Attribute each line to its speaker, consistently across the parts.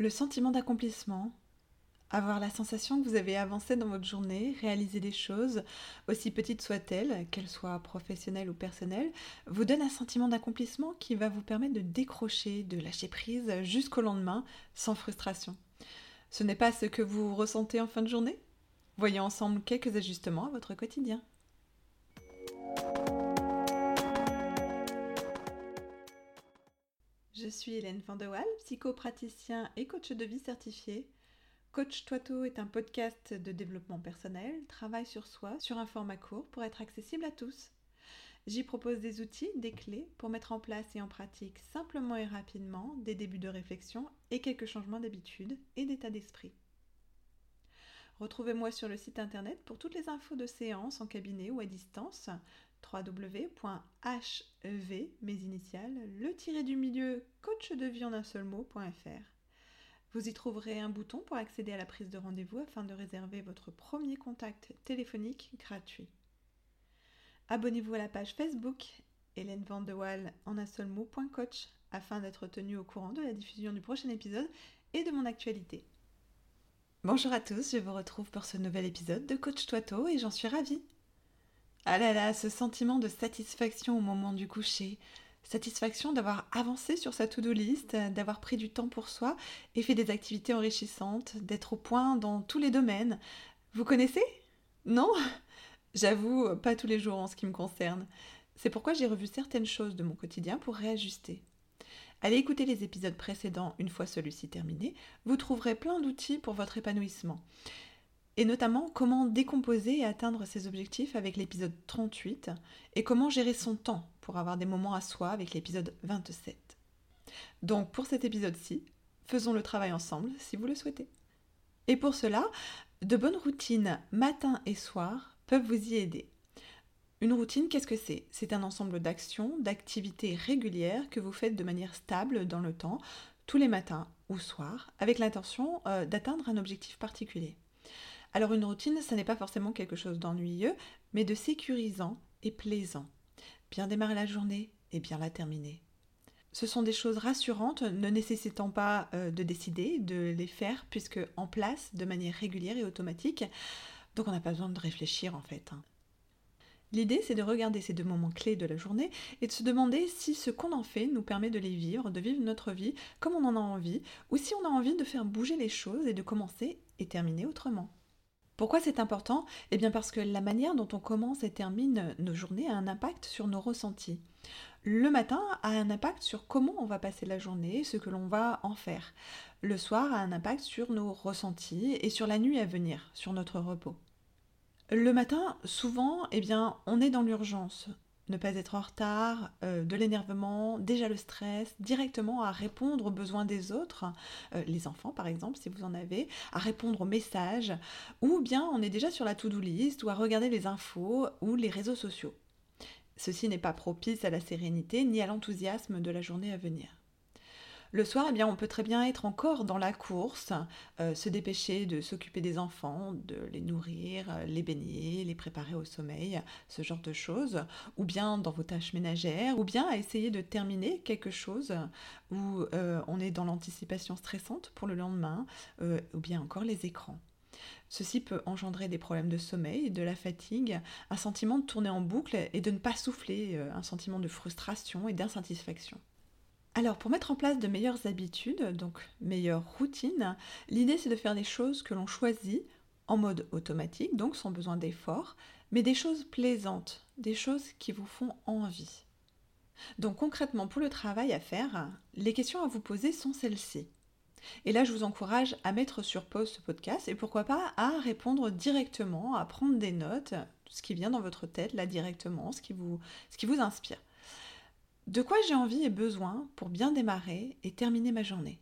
Speaker 1: Le sentiment d'accomplissement, avoir la sensation que vous avez avancé dans votre journée, réalisé des choses, aussi petites soient-elles, qu'elles soient professionnelles ou personnelles, vous donne un sentiment d'accomplissement qui va vous permettre de décrocher, de lâcher prise jusqu'au lendemain sans frustration. Ce n'est pas ce que vous ressentez en fin de journée? Voyons ensemble quelques ajustements à votre quotidien. Je suis Hélène Van psychopraticien et coach de vie certifié. Coach Toito est un podcast de développement personnel, travail sur soi, sur un format court pour être accessible à tous. J'y propose des outils, des clés pour mettre en place et en pratique simplement et rapidement des débuts de réflexion et quelques changements d'habitude et d'état d'esprit. Retrouvez-moi sur le site internet pour toutes les infos de séances en cabinet ou à distance www.hev, mes initiales, le tiré du milieu coach de vie en un seul mot.fr. Vous y trouverez un bouton pour accéder à la prise de rendez-vous afin de réserver votre premier contact téléphonique gratuit. Abonnez-vous à la page Facebook Hélène Vandewal en un seul mot.coach afin d'être tenu au courant de la diffusion du prochain épisode et de mon actualité. Bonjour à tous, je vous retrouve pour ce nouvel épisode de Coach Toito et j'en suis ravie. Ah là là, ce sentiment de satisfaction au moment du coucher, satisfaction d'avoir avancé sur sa to-do list, d'avoir pris du temps pour soi et fait des activités enrichissantes, d'être au point dans tous les domaines. Vous connaissez? Non? J'avoue, pas tous les jours en ce qui me concerne. C'est pourquoi j'ai revu certaines choses de mon quotidien pour réajuster. Allez écouter les épisodes précédents une fois celui-ci terminé, vous trouverez plein d'outils pour votre épanouissement et notamment comment décomposer et atteindre ses objectifs avec l'épisode 38 et comment gérer son temps pour avoir des moments à soi avec l'épisode 27. Donc pour cet épisode-ci, faisons le travail ensemble si vous le souhaitez. Et pour cela, de bonnes routines matin et soir peuvent vous y aider. Une routine, qu'est-ce que c'est? C'est un ensemble d'actions, d'activités régulières que vous faites de manière stable dans le temps, tous les matins ou soirs, avec l'intention euh, d'atteindre un objectif particulier. Alors une routine, ça n'est pas forcément quelque chose d'ennuyeux, mais de sécurisant et plaisant. Bien démarrer la journée et bien la terminer. Ce sont des choses rassurantes, ne nécessitant pas euh, de décider, de les faire, puisque en place de manière régulière et automatique. Donc on n'a pas besoin de réfléchir en fait. L'idée, c'est de regarder ces deux moments clés de la journée et de se demander si ce qu'on en fait nous permet de les vivre, de vivre notre vie comme on en a envie, ou si on a envie de faire bouger les choses et de commencer et terminer autrement. Pourquoi c'est important? Eh bien parce que la manière dont on commence et termine nos journées a un impact sur nos ressentis. Le matin a un impact sur comment on va passer la journée, ce que l'on va en faire. Le soir a un impact sur nos ressentis et sur la nuit à venir, sur notre repos. Le matin, souvent, eh bien, on est dans l'urgence ne pas être en retard, euh, de l'énervement, déjà le stress, directement à répondre aux besoins des autres, euh, les enfants par exemple si vous en avez, à répondre aux messages, ou bien on est déjà sur la to-do list ou à regarder les infos ou les réseaux sociaux. Ceci n'est pas propice à la sérénité ni à l'enthousiasme de la journée à venir. Le soir, eh bien, on peut très bien être encore dans la course, euh, se dépêcher de s'occuper des enfants, de les nourrir, euh, les baigner, les préparer au sommeil, ce genre de choses, ou bien dans vos tâches ménagères, ou bien essayer de terminer quelque chose où euh, on est dans l'anticipation stressante pour le lendemain, ou bien encore les écrans. Ceci peut engendrer des problèmes de sommeil, de la fatigue, un sentiment de tourner en boucle et de ne pas souffler, un sentiment de frustration et d'insatisfaction. Alors pour mettre en place de meilleures habitudes, donc meilleures routines, l'idée c'est de faire des choses que l'on choisit en mode automatique, donc sans besoin d'effort, mais des choses plaisantes, des choses qui vous font envie. Donc concrètement pour le travail à faire, les questions à vous poser sont celles-ci. Et là, je vous encourage à mettre sur pause ce podcast et pourquoi pas à répondre directement, à prendre des notes, ce qui vient dans votre tête là directement, ce qui vous, ce qui vous inspire. De quoi j'ai envie et besoin pour bien démarrer et terminer ma journée?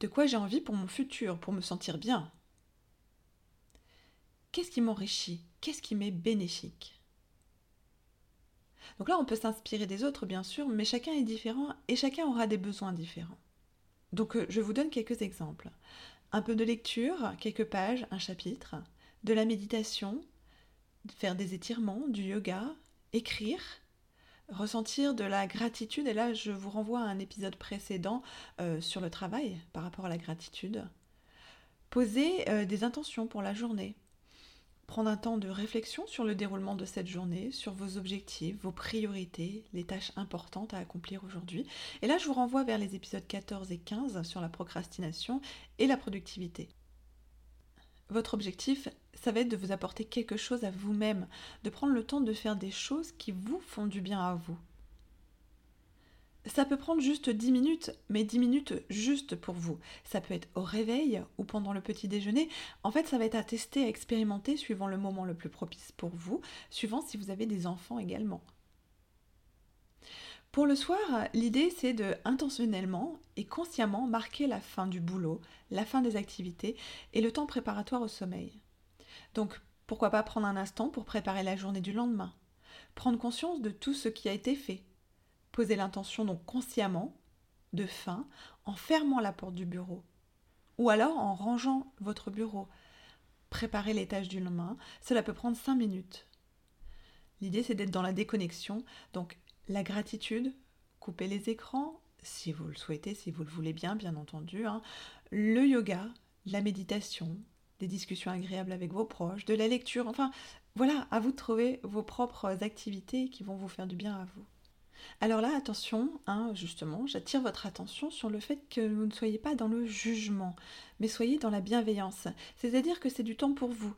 Speaker 1: De quoi j'ai envie pour mon futur, pour me sentir bien? Qu'est-ce qui m'enrichit? Qu'est-ce qui m'est bénéfique? Donc là, on peut s'inspirer des autres, bien sûr, mais chacun est différent et chacun aura des besoins différents. Donc euh, je vous donne quelques exemples. Un peu de lecture, quelques pages, un chapitre, de la méditation, faire des étirements, du yoga, écrire, ressentir de la gratitude. Et là, je vous renvoie à un épisode précédent euh, sur le travail par rapport à la gratitude. Poser euh, des intentions pour la journée. Prendre un temps de réflexion sur le déroulement de cette journée, sur vos objectifs, vos priorités, les tâches importantes à accomplir aujourd'hui. Et là, je vous renvoie vers les épisodes 14 et 15 sur la procrastination et la productivité. Votre objectif, ça va être de vous apporter quelque chose à vous-même, de prendre le temps de faire des choses qui vous font du bien à vous. Ça peut prendre juste 10 minutes, mais 10 minutes juste pour vous. Ça peut être au réveil ou pendant le petit déjeuner. En fait, ça va être à tester, à expérimenter suivant le moment le plus propice pour vous, suivant si vous avez des enfants également. Pour le soir, l'idée c'est de intentionnellement et consciemment marquer la fin du boulot, la fin des activités et le temps préparatoire au sommeil. Donc, pourquoi pas prendre un instant pour préparer la journée du lendemain? Prendre conscience de tout ce qui a été fait, Posez l'intention donc consciemment de fin en fermant la porte du bureau ou alors en rangeant votre bureau. Préparez les tâches du lendemain, cela peut prendre 5 minutes. L'idée c'est d'être dans la déconnexion, donc la gratitude, couper les écrans si vous le souhaitez, si vous le voulez bien, bien entendu, hein. le yoga, la méditation, des discussions agréables avec vos proches, de la lecture, enfin voilà, à vous de trouver vos propres activités qui vont vous faire du bien à vous. Alors là, attention, hein, justement, j'attire votre attention sur le fait que vous ne soyez pas dans le jugement, mais soyez dans la bienveillance. C'est-à-dire que c'est du temps pour vous.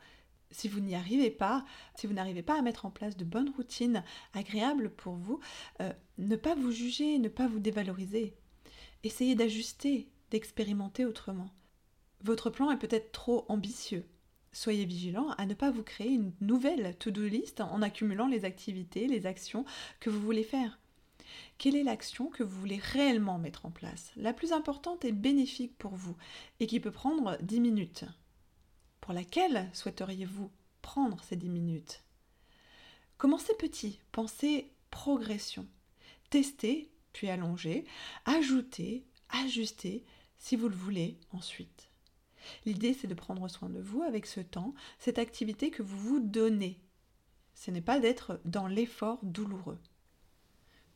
Speaker 1: Si vous n'y arrivez pas, si vous n'arrivez pas à mettre en place de bonnes routines agréables pour vous, euh, ne pas vous juger, ne pas vous dévaloriser. Essayez d'ajuster, d'expérimenter autrement. Votre plan est peut-être trop ambitieux. Soyez vigilant à ne pas vous créer une nouvelle to-do list en accumulant les activités, les actions que vous voulez faire. Quelle est l'action que vous voulez réellement mettre en place? La plus importante et bénéfique pour vous et qui peut prendre 10 minutes. Pour laquelle souhaiteriez-vous prendre ces 10 minutes? Commencez petit, pensez progression. Testez, puis allongez, ajoutez, ajustez si vous le voulez ensuite. L'idée, c'est de prendre soin de vous avec ce temps, cette activité que vous vous donnez. Ce n'est pas d'être dans l'effort douloureux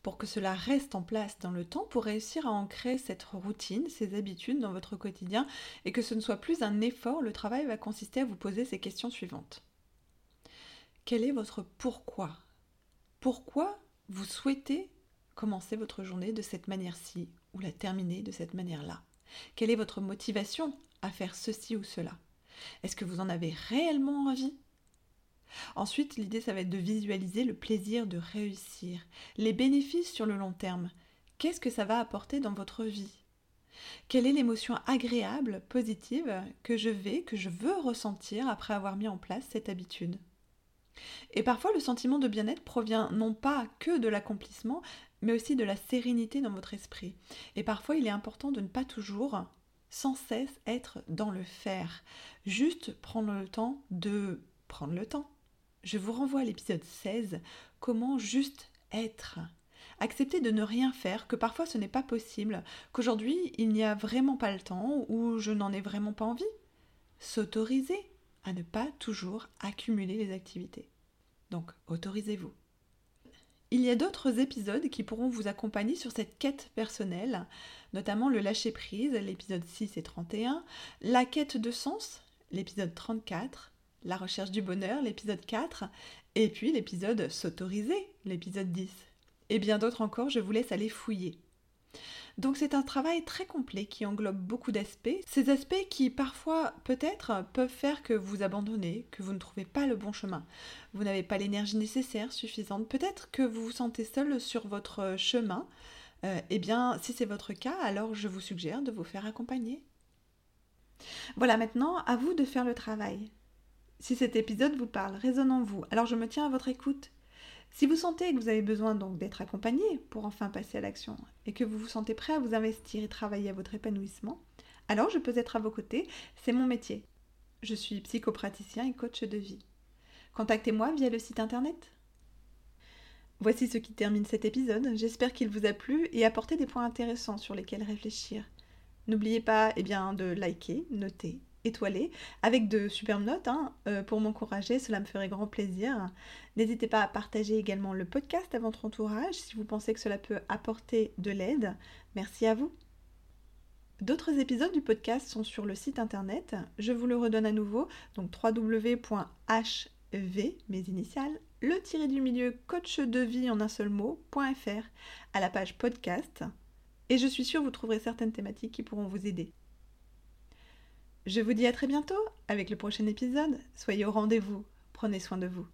Speaker 1: pour que cela reste en place dans le temps, pour réussir à ancrer cette routine, ces habitudes dans votre quotidien et que ce ne soit plus un effort, le travail va consister à vous poser ces questions suivantes. Quel est votre pourquoi? Pourquoi vous souhaitez commencer votre journée de cette manière-ci ou la terminer de cette manière-là? Quelle est votre motivation faire ceci ou cela Est-ce que vous en avez réellement envie? Ensuite, l'idée, ça va être de visualiser le plaisir de réussir, les bénéfices sur le long terme. Qu'est-ce que ça va apporter dans votre vie? Quelle est l'émotion agréable, positive que je vais, que je veux ressentir après avoir mis en place cette habitude? Et parfois, le sentiment de bien-être provient non pas que de l'accomplissement, mais aussi de la sérénité dans votre esprit. Et parfois, il est important de ne pas toujours, sans cesse, être dans le faire. Juste prendre le temps de prendre le temps, je vous renvoie à l'épisode 16, comment juste être. Accepter de ne rien faire, que parfois ce n'est pas possible, qu'aujourd'hui il n'y a vraiment pas le temps ou je n'en ai vraiment pas envie. S'autoriser à ne pas toujours accumuler les activités. Donc, autorisez-vous. Il y a d'autres épisodes qui pourront vous accompagner sur cette quête personnelle, notamment le lâcher-prise, l'épisode 6 et 31, la quête de sens, l'épisode 34, la recherche du bonheur, l'épisode 4, et puis l'épisode S'autoriser, l'épisode 10. Et bien d'autres encore, je vous laisse aller fouiller. Donc c'est un travail très complet qui englobe beaucoup d'aspects, ces aspects qui parfois peut-être peuvent faire que vous abandonnez, que vous ne trouvez pas le bon chemin. Vous n'avez pas l'énergie nécessaire, suffisante, peut-être que vous vous sentez seul sur votre chemin. Euh, eh bien, si c'est votre cas, alors je vous suggère de vous faire accompagner. Voilà, maintenant, à vous de faire le travail. Si cet épisode vous parle, résonne en vous, alors je me tiens à votre écoute. Si vous sentez que vous avez besoin donc d'être accompagné pour enfin passer à l'action et que vous vous sentez prêt à vous investir et travailler à votre épanouissement, alors je peux être à vos côtés, c'est mon métier. Je suis psychopraticien et coach de vie. Contactez-moi via le site internet. Voici ce qui termine cet épisode. J'espère qu'il vous a plu et apporté des points intéressants sur lesquels réfléchir. N'oubliez pas eh bien, de liker, noter étoilée avec de superbes notes hein, euh, pour m'encourager, cela me ferait grand plaisir. N'hésitez pas à partager également le podcast à votre entourage si vous pensez que cela peut apporter de l'aide. Merci à vous. D'autres épisodes du podcast sont sur le site internet. Je vous le redonne à nouveau, donc www.hv, mes initiales, le tiré du milieu coach de vie en un seul mot.fr à la page podcast. Et je suis sûre vous trouverez certaines thématiques qui pourront vous aider. Je vous dis à très bientôt avec le prochain épisode. Soyez au rendez-vous. Prenez soin de vous.